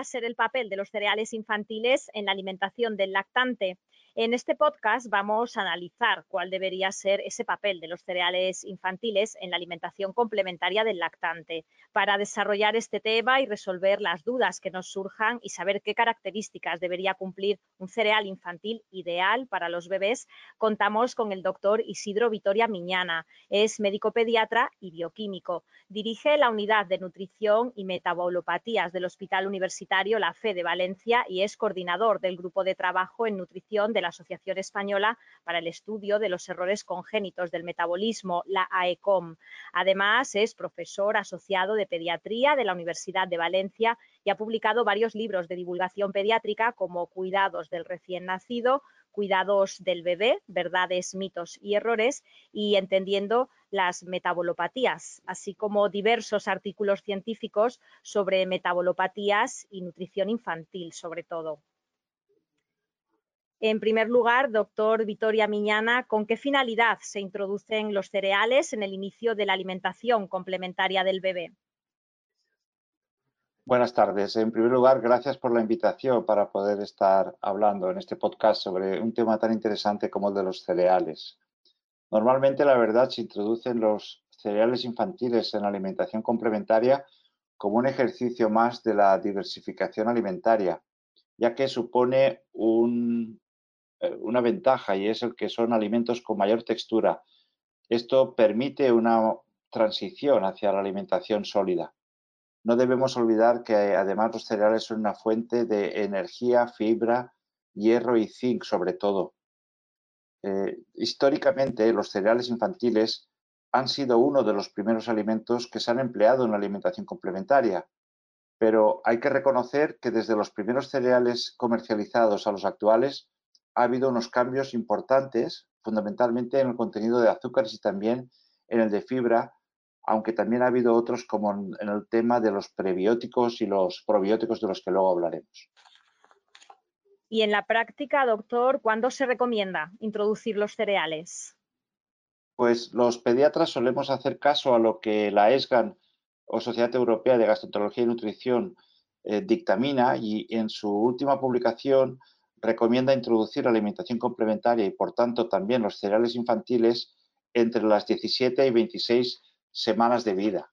¿cuál debería ser el papel de los cereales infantiles en la alimentación del lactante? En este podcast vamos a analizar cuál debería ser ese papel de los cereales infantiles en la alimentación complementaria del lactante. Para desarrollar este tema y resolver las dudas que nos surjan y saber qué características debería cumplir un cereal infantil ideal para los bebés, contamos con el doctor Isidro Vitoria Miñana. Es médico pediatra y bioquímico. Dirige la unidad de nutrición y metabolopatías del Hospital Universitario La Fe de Valencia y es coordinador del grupo de trabajo en nutrición de la Asociación Española para el Estudio de los Errores Congénitos del Metabolismo, la AECOM. Además, es profesor asociado de pediatría de la Universidad de Valencia y ha publicado varios libros de divulgación pediátrica como Cuidados del recién nacido, Cuidados del bebé, verdades, mitos y errores y entendiendo las metabolopatías, así como diversos artículos científicos sobre metabolopatías y nutrición infantil, sobre todo. En primer lugar, doctor Vitoria Miñana, ¿con qué finalidad se introducen los cereales en el inicio de la alimentación complementaria del bebé? Buenas tardes. En primer lugar, gracias por la invitación para poder estar hablando en este podcast sobre un tema tan interesante como el de los cereales. Normalmente, la verdad, se introducen los cereales infantiles en la alimentación complementaria como un ejercicio más de la diversificación alimentaria, ya que supone un, una ventaja y es el que son alimentos con mayor textura. Esto permite una transición hacia la alimentación sólida. No debemos olvidar que además los cereales son una fuente de energía, fibra, hierro y zinc sobre todo. Eh, históricamente los cereales infantiles han sido uno de los primeros alimentos que se han empleado en la alimentación complementaria, pero hay que reconocer que desde los primeros cereales comercializados a los actuales ha habido unos cambios importantes, fundamentalmente en el contenido de azúcares y también en el de fibra, aunque también ha habido otros como en el tema de los prebióticos y los probióticos de los que luego hablaremos. Y en la práctica, doctor, ¿cuándo se recomienda introducir los cereales? Pues los pediatras solemos hacer caso a lo que la ESGAN o Sociedad Europea de Gastroenterología y Nutrición eh, dictamina y en su última publicación recomienda introducir la alimentación complementaria y, por tanto, también los cereales infantiles entre las 17 y 26 semanas de vida.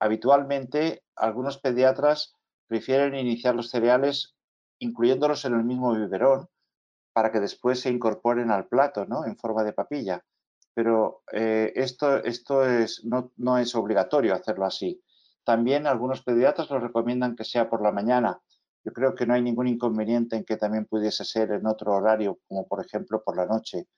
Habitualmente, algunos pediatras prefieren iniciar los cereales incluyéndolos en el mismo biberón para que después se incorporen al plato, ¿no? En forma de papilla. Pero eh, esto, esto es, no, no es obligatorio hacerlo así. También algunos pediatras lo recomiendan que sea por la mañana, yo creo que no hay ningún inconveniente en que también pudiese ser en otro horario, como por ejemplo por la noche.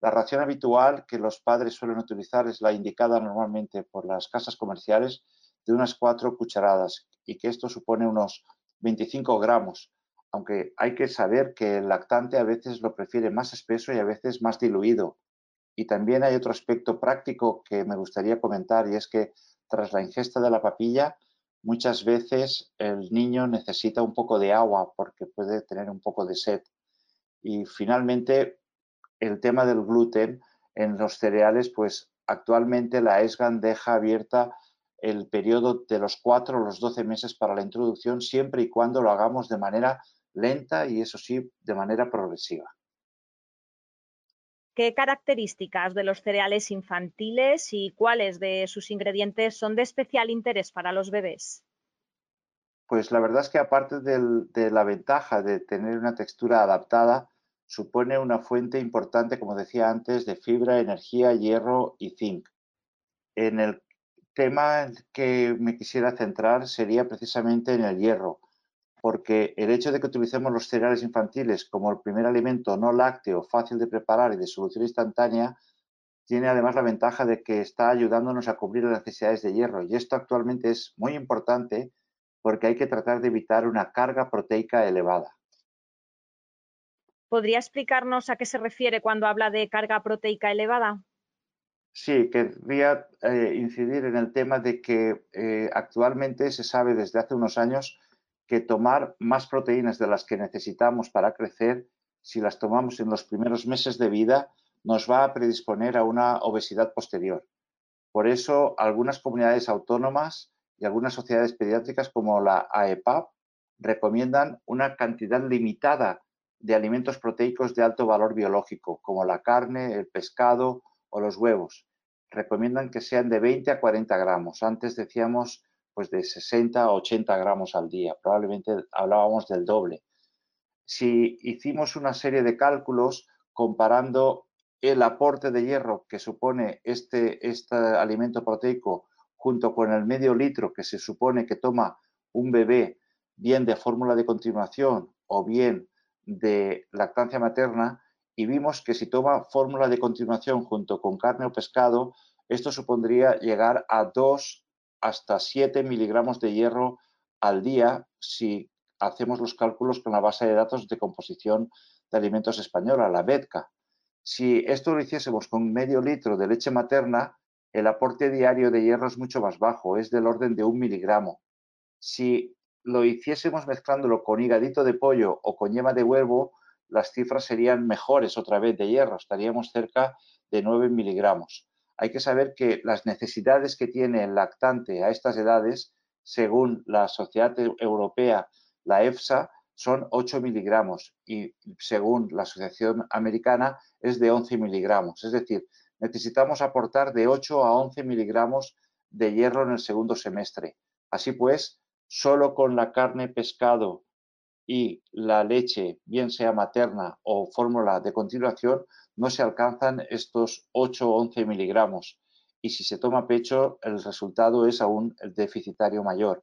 La ración habitual que los padres suelen utilizar es la indicada normalmente por las casas comerciales de unas cuatro cucharadas y que esto supone unos 25 gramos, aunque hay que saber que el lactante a veces lo prefiere más espeso y a veces más diluido. Y también hay otro aspecto práctico que me gustaría comentar y es que tras la ingesta de la papilla muchas veces el niño necesita un poco de agua porque puede tener un poco de sed. Y finalmente, el tema del gluten en los cereales, pues actualmente la ESGAN deja abierta el periodo de los 4 a los 12 meses para la introducción, siempre y cuando lo hagamos de manera lenta y eso sí, de manera progresiva. ¿Qué características de los cereales infantiles y cuáles de sus ingredientes son de especial interés para los bebés? Pues la verdad es que aparte de la ventaja de tener una textura adaptada, supone una fuente importante, como decía antes, de fibra, energía, hierro y zinc. En el tema que me quisiera centrar sería precisamente en el hierro, porque el hecho de que utilicemos los cereales infantiles como el primer alimento no lácteo, fácil de preparar y de solución instantánea, tiene además la ventaja de que está ayudándonos a cubrir las necesidades de hierro. Y esto actualmente es muy importante porque hay que tratar de evitar una carga proteica elevada. ¿Podría explicarnos a qué se refiere cuando habla de carga proteica elevada? Sí, querría eh, incidir en el tema de que eh, actualmente se sabe desde hace unos años que tomar más proteínas de las que necesitamos para crecer, si las tomamos en los primeros meses de vida, nos va a predisponer a una obesidad posterior. Por eso, algunas comunidades autónomas y algunas sociedades pediátricas como la AEPAP recomiendan una cantidad limitada de alimentos proteicos de alto valor biológico, como la carne, el pescado o los huevos. Recomiendan que sean de 20 a 40 gramos. Antes decíamos pues de 60 a 80 gramos al día. Probablemente hablábamos del doble. Si hicimos una serie de cálculos comparando el aporte de hierro que supone este, este alimento proteico junto con el medio litro que se supone que toma un bebé bien de fórmula de continuación o bien de lactancia materna y vimos que si toma fórmula de continuación junto con carne o pescado, esto supondría llegar a 2 hasta 7 miligramos de hierro al día si hacemos los cálculos con la base de datos de composición de alimentos española, la BEDCA. Si esto lo hiciésemos con medio litro de leche materna, el aporte diario de hierro es mucho más bajo, es del orden de un miligramo. Si lo hiciésemos mezclándolo con higadito de pollo o con yema de huevo, las cifras serían mejores otra vez de hierro, estaríamos cerca de 9 miligramos. Hay que saber que las necesidades que tiene el lactante a estas edades, según la Sociedad Europea, la EFSA, son 8 miligramos y según la Asociación Americana es de 11 miligramos. Es decir, necesitamos aportar de 8 a 11 miligramos de hierro en el segundo semestre. Así pues, solo con la carne, pescado y la leche, bien sea materna o fórmula de continuación, no se alcanzan estos 8 o 11 miligramos. Y si se toma pecho, el resultado es aún deficitario mayor.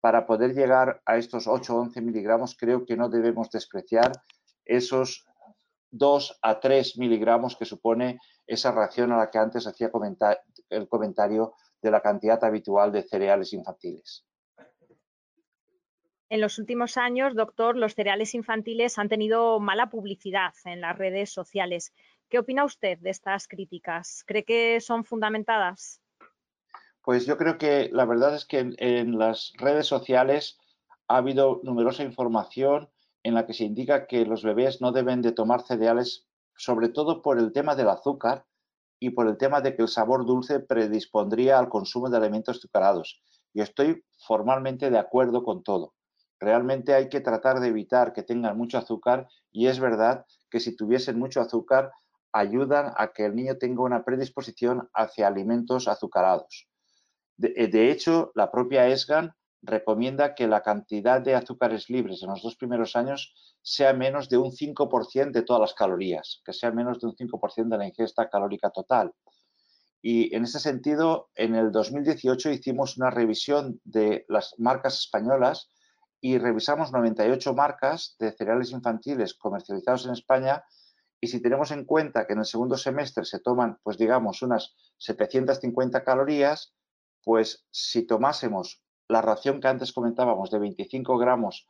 Para poder llegar a estos 8 o 11 miligramos, creo que no debemos despreciar esos 2 a 3 miligramos que supone esa reacción a la que antes hacía el comentario de la cantidad habitual de cereales infantiles. En los últimos años, doctor, los cereales infantiles han tenido mala publicidad en las redes sociales. ¿Qué opina usted de estas críticas? ¿Cree que son fundamentadas? Pues yo creo que la verdad es que en, las redes sociales ha habido numerosa información en la que se indica que los bebés no deben de tomar cereales, sobre todo por el tema del azúcar y por el tema de que el sabor dulce predispondría al consumo de alimentos azucarados. Y estoy formalmente de acuerdo con todo. Realmente hay que tratar de evitar que tengan mucho azúcar y es verdad que si tuviesen mucho azúcar ayudan a que el niño tenga una predisposición hacia alimentos azucarados. De, de hecho, la propia ESGAN recomienda que la cantidad de azúcares libres en los dos primeros años sea menos de un 5% de todas las calorías, que sea menos de un 5% de la ingesta calórica total. Y en ese sentido, en el 2018 hicimos una revisión de las marcas españolas y revisamos 98 marcas de cereales infantiles comercializados en España y si tenemos en cuenta que en el segundo semestre se toman, pues digamos, unas 750 calorías, pues si tomásemos la ración que antes comentábamos de 25 gramos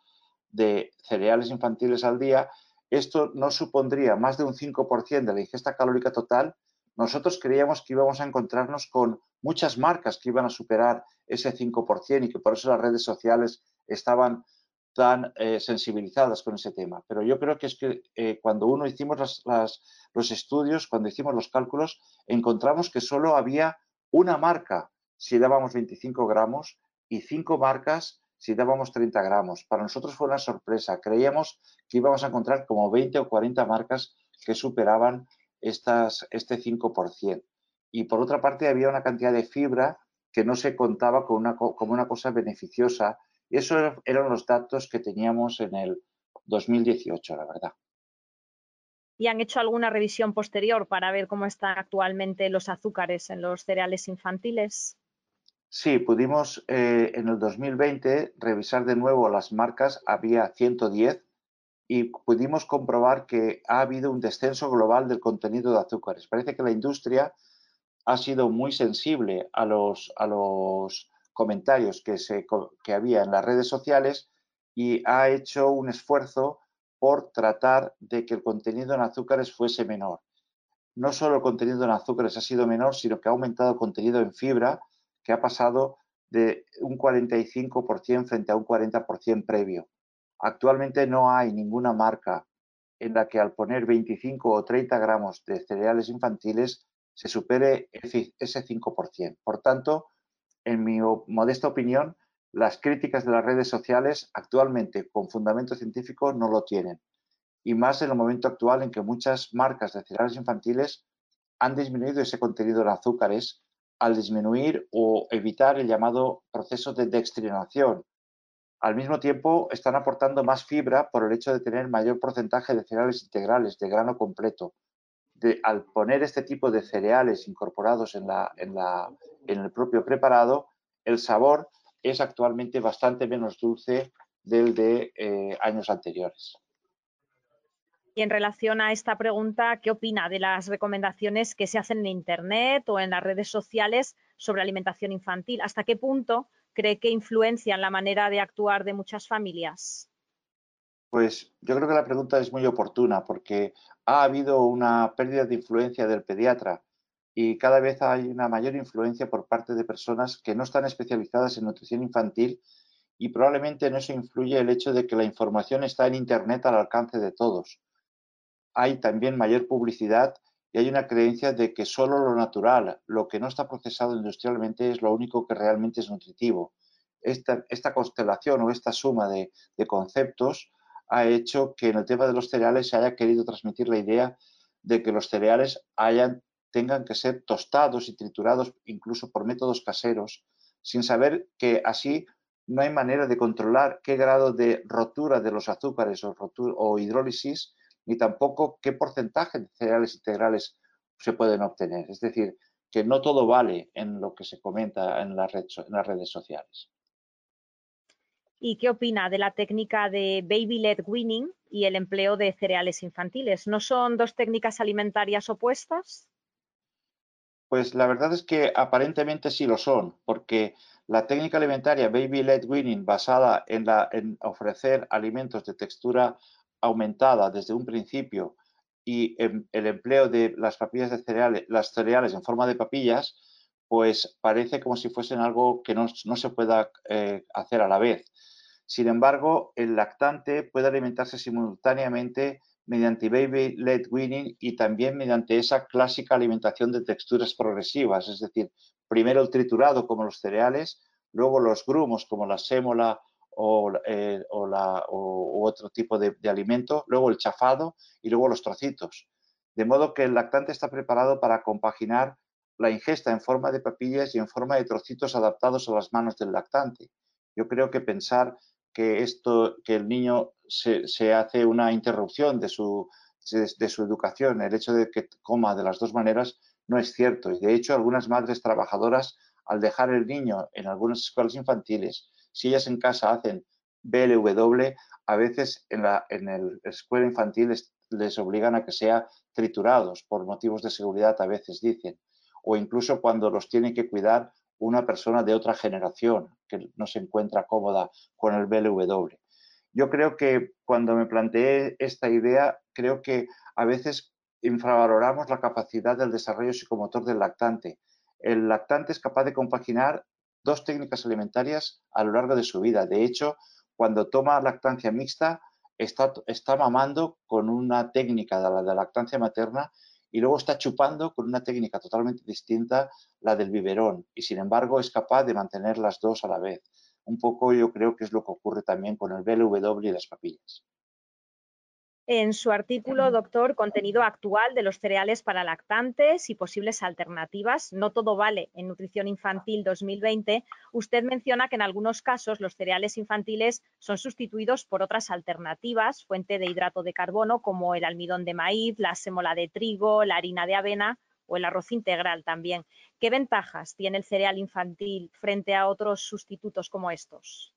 de cereales infantiles al día, esto no supondría más de un 5% de la ingesta calórica total. Nosotros creíamos que íbamos a encontrarnos con muchas marcas que iban a superar ese 5% y que por eso las redes sociales estaban tan eh, sensibilizadas con ese tema. Pero yo creo que es que eh, cuando uno hicimos los estudios, cuando hicimos los cálculos, encontramos que solo había una marca si dábamos 25 gramos y cinco marcas si dábamos 30 gramos. Para nosotros fue una sorpresa. Creíamos que íbamos a encontrar como 20 o 40 marcas que superaban estas, este 5%. Y por otra parte había una cantidad de fibra que no se contaba con una, como una cosa beneficiosa. Y esos eran los datos que teníamos en el 2018, la verdad. ¿Y han hecho alguna revisión posterior para ver cómo están actualmente los azúcares en los cereales infantiles? Sí, pudimos eh, en el 2020 revisar de nuevo las marcas, había 110 y pudimos comprobar que ha habido un descenso global del contenido de azúcares. Parece que la industria ha sido muy sensible a los, a los comentarios que, se, que había en las redes sociales y ha hecho un esfuerzo por tratar de que el contenido en azúcares fuese menor. No solo el contenido en azúcares ha sido menor, sino que ha aumentado el contenido en fibra, que ha pasado de un 45% frente a un 40% previo. Actualmente no hay ninguna marca en la que al poner 25 o 30 gramos de cereales infantiles se supere ese 5%. Por tanto, en mi modesta opinión, Las críticas de las redes sociales actualmente con fundamento científico no lo tienen. Y más en el momento actual en que muchas marcas de cereales infantiles han disminuido ese contenido en azúcares al disminuir o evitar el llamado proceso de dextrinación. Al mismo tiempo, están aportando más fibra por el hecho de tener mayor porcentaje de cereales integrales, de grano completo. al poner este tipo de cereales incorporados en, el propio preparado, el sabor es actualmente bastante menos dulce del de eh, años anteriores. Y en relación a esta pregunta, ¿qué opina de las recomendaciones que se hacen en Internet o en las redes sociales sobre alimentación infantil? ¿Hasta qué punto cree que influencian la manera de actuar de muchas familias? Pues yo creo que la pregunta es muy oportuna porque ha habido una pérdida de influencia del pediatra y cada vez hay una mayor influencia por parte de personas que no están especializadas en nutrición infantil y probablemente en eso influye el hecho de que la información está en Internet al alcance de todos hay también mayor publicidad y hay una creencia de que solo lo natural, lo que no está procesado industrialmente, es lo único que realmente es nutritivo. Esta, esta constelación o esta suma de, conceptos ha hecho que en el tema de los cereales se haya querido transmitir la idea de que los cereales hayan, tengan que ser tostados y triturados incluso por métodos caseros, sin saber que así no hay manera de controlar qué grado de rotura de los azúcares o, hidrólisis ni tampoco qué porcentaje de cereales integrales se pueden obtener. Es decir, que no todo vale en lo que se comenta en, las redes sociales. ¿Y qué opina de la técnica de baby-led weaning y el empleo de cereales infantiles? ¿No son dos técnicas alimentarias opuestas? Pues la verdad es que aparentemente sí lo son, porque la técnica alimentaria baby-led weaning basada en, en ofrecer alimentos de textura aumentada desde un principio y el empleo de las papillas de cereales, las cereales en forma de papillas, pues parece como si fuesen algo que no, se pueda eh, hacer a la vez. Sin embargo, el lactante puede alimentarse simultáneamente mediante baby-led weaning y también mediante esa clásica alimentación de texturas progresivas, es decir, primero el triturado como los cereales, luego los grumos como la sémola o, eh, la, otro tipo de, alimento, luego el chafado y luego los trocitos. De modo que el lactante está preparado para compaginar la ingesta en forma de papillas y en forma de trocitos adaptados a las manos del lactante. Yo creo que pensar que esto, que el niño se, hace una interrupción de su, de, su educación, el hecho de que coma de las dos maneras, no es cierto. Y de hecho, algunas madres trabajadoras, al dejar el niño en algunas escuelas infantiles si ellas en casa hacen BLW, a veces en la en el escuela infantil les, obligan a que sea triturados por motivos de seguridad, a veces dicen, o incluso cuando los tiene que cuidar una persona de otra generación que no se encuentra cómoda con el BLW. Yo creo que cuando me planteé esta idea, creo que a veces infravaloramos la capacidad del desarrollo psicomotor del lactante. El lactante es capaz de compaginar dos técnicas alimentarias a lo largo de su vida. De hecho, cuando toma lactancia mixta, está, mamando con una técnica de la de lactancia materna y luego está chupando con una técnica totalmente distinta, la del biberón, y sin embargo es capaz de mantener las dos a la vez. Un poco yo creo que es lo que ocurre también con el BLW y las papillas en su artículo, doctor, contenido actual de los cereales para lactantes y posibles alternativas. No todo vale en Nutrición Infantil 2020. Usted menciona que en algunos casos los cereales infantiles son sustituidos por otras alternativas, fuente de hidrato de carbono, como el almidón de maíz, la sémola de trigo, la harina de avena o el arroz integral también. ¿Qué ventajas tiene el cereal infantil frente a otros sustitutos como estos?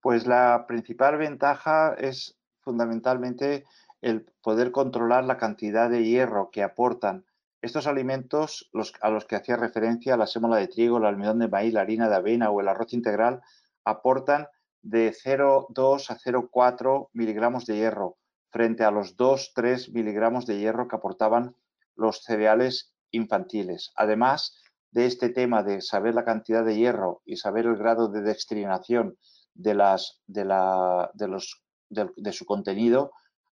Pues la principal ventaja es fundamentalmente el poder controlar la cantidad de hierro que aportan estos alimentos a los que hacía referencia la sémola de trigo, el almidón de maíz, la harina de avena o el arroz integral, aportan de 0,2 a 0,4 miligramos de hierro frente a los 2-3 miligramos de hierro que aportaban los cereales infantiles. Además de este tema de saber la cantidad de hierro y saber el grado de dextrinación de, de los de, su contenido,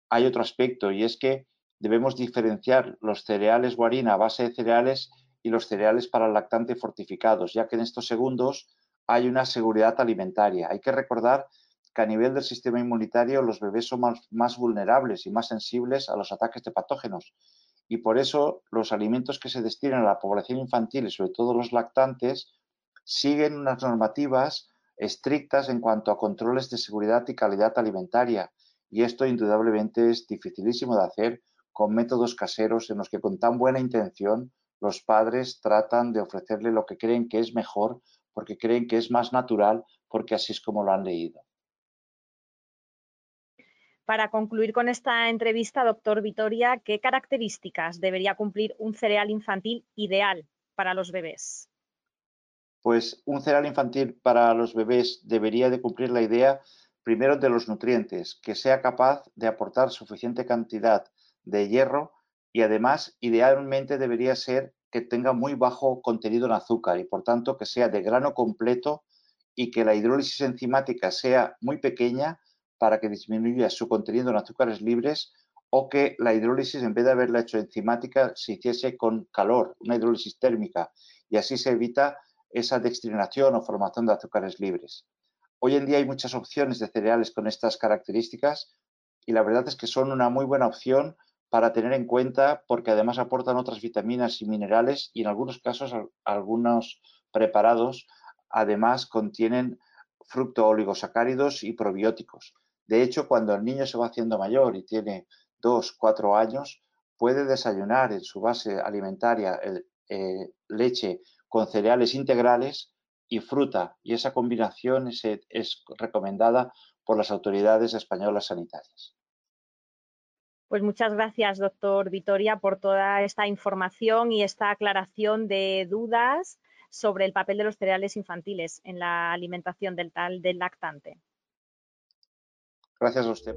hay otro aspecto y es que debemos diferenciar los cereales guarina a base de cereales y los cereales para el lactante fortificados, ya que en estos segundos hay una seguridad alimentaria. Hay que recordar que a nivel del sistema inmunitario los bebés son más, vulnerables y más sensibles a los ataques de patógenos. Y por eso los alimentos que se destinan a la población infantil y sobre todo los lactantes siguen unas normativas estrictas en cuanto a controles de seguridad y calidad alimentaria. Y esto indudablemente es dificilísimo de hacer con métodos caseros en los que con tan buena intención los padres tratan de ofrecerle lo que creen que es mejor porque creen que es más natural porque así es como lo han leído. Para concluir con esta entrevista, doctor Vitoria, ¿qué características debería cumplir un cereal infantil ideal para los bebés? Pues un cereal infantil para los bebés debería de cumplir la idea primero de los nutrientes, que sea capaz de aportar suficiente cantidad de hierro y además idealmente debería ser que tenga muy bajo contenido en azúcar y por tanto que sea de grano completo y que la hidrólisis enzimática sea muy pequeña para que disminuya su contenido en azúcares libres o que la hidrólisis en vez de haberla hecho enzimática se hiciese con calor, una hidrólisis térmica y así se evita esa dextrinación o formación de azúcares libres. Hoy en día hay muchas opciones de cereales con estas características y la verdad es que son una muy buena opción para tener en cuenta porque además aportan otras vitaminas y minerales y en algunos casos algunos preparados además contienen fructo oligosacáridos y probióticos. De hecho, cuando el niño se va haciendo mayor y tiene dos, cuatro años, puede desayunar en su base alimentaria eh, leche con cereales integrales y fruta, y esa combinación es, es recomendada por las autoridades españolas sanitarias. Pues muchas gracias, doctor Vitoria, por toda esta información y esta aclaración de dudas sobre el papel de los cereales infantiles en la alimentación del del lactante. Gracias a usted.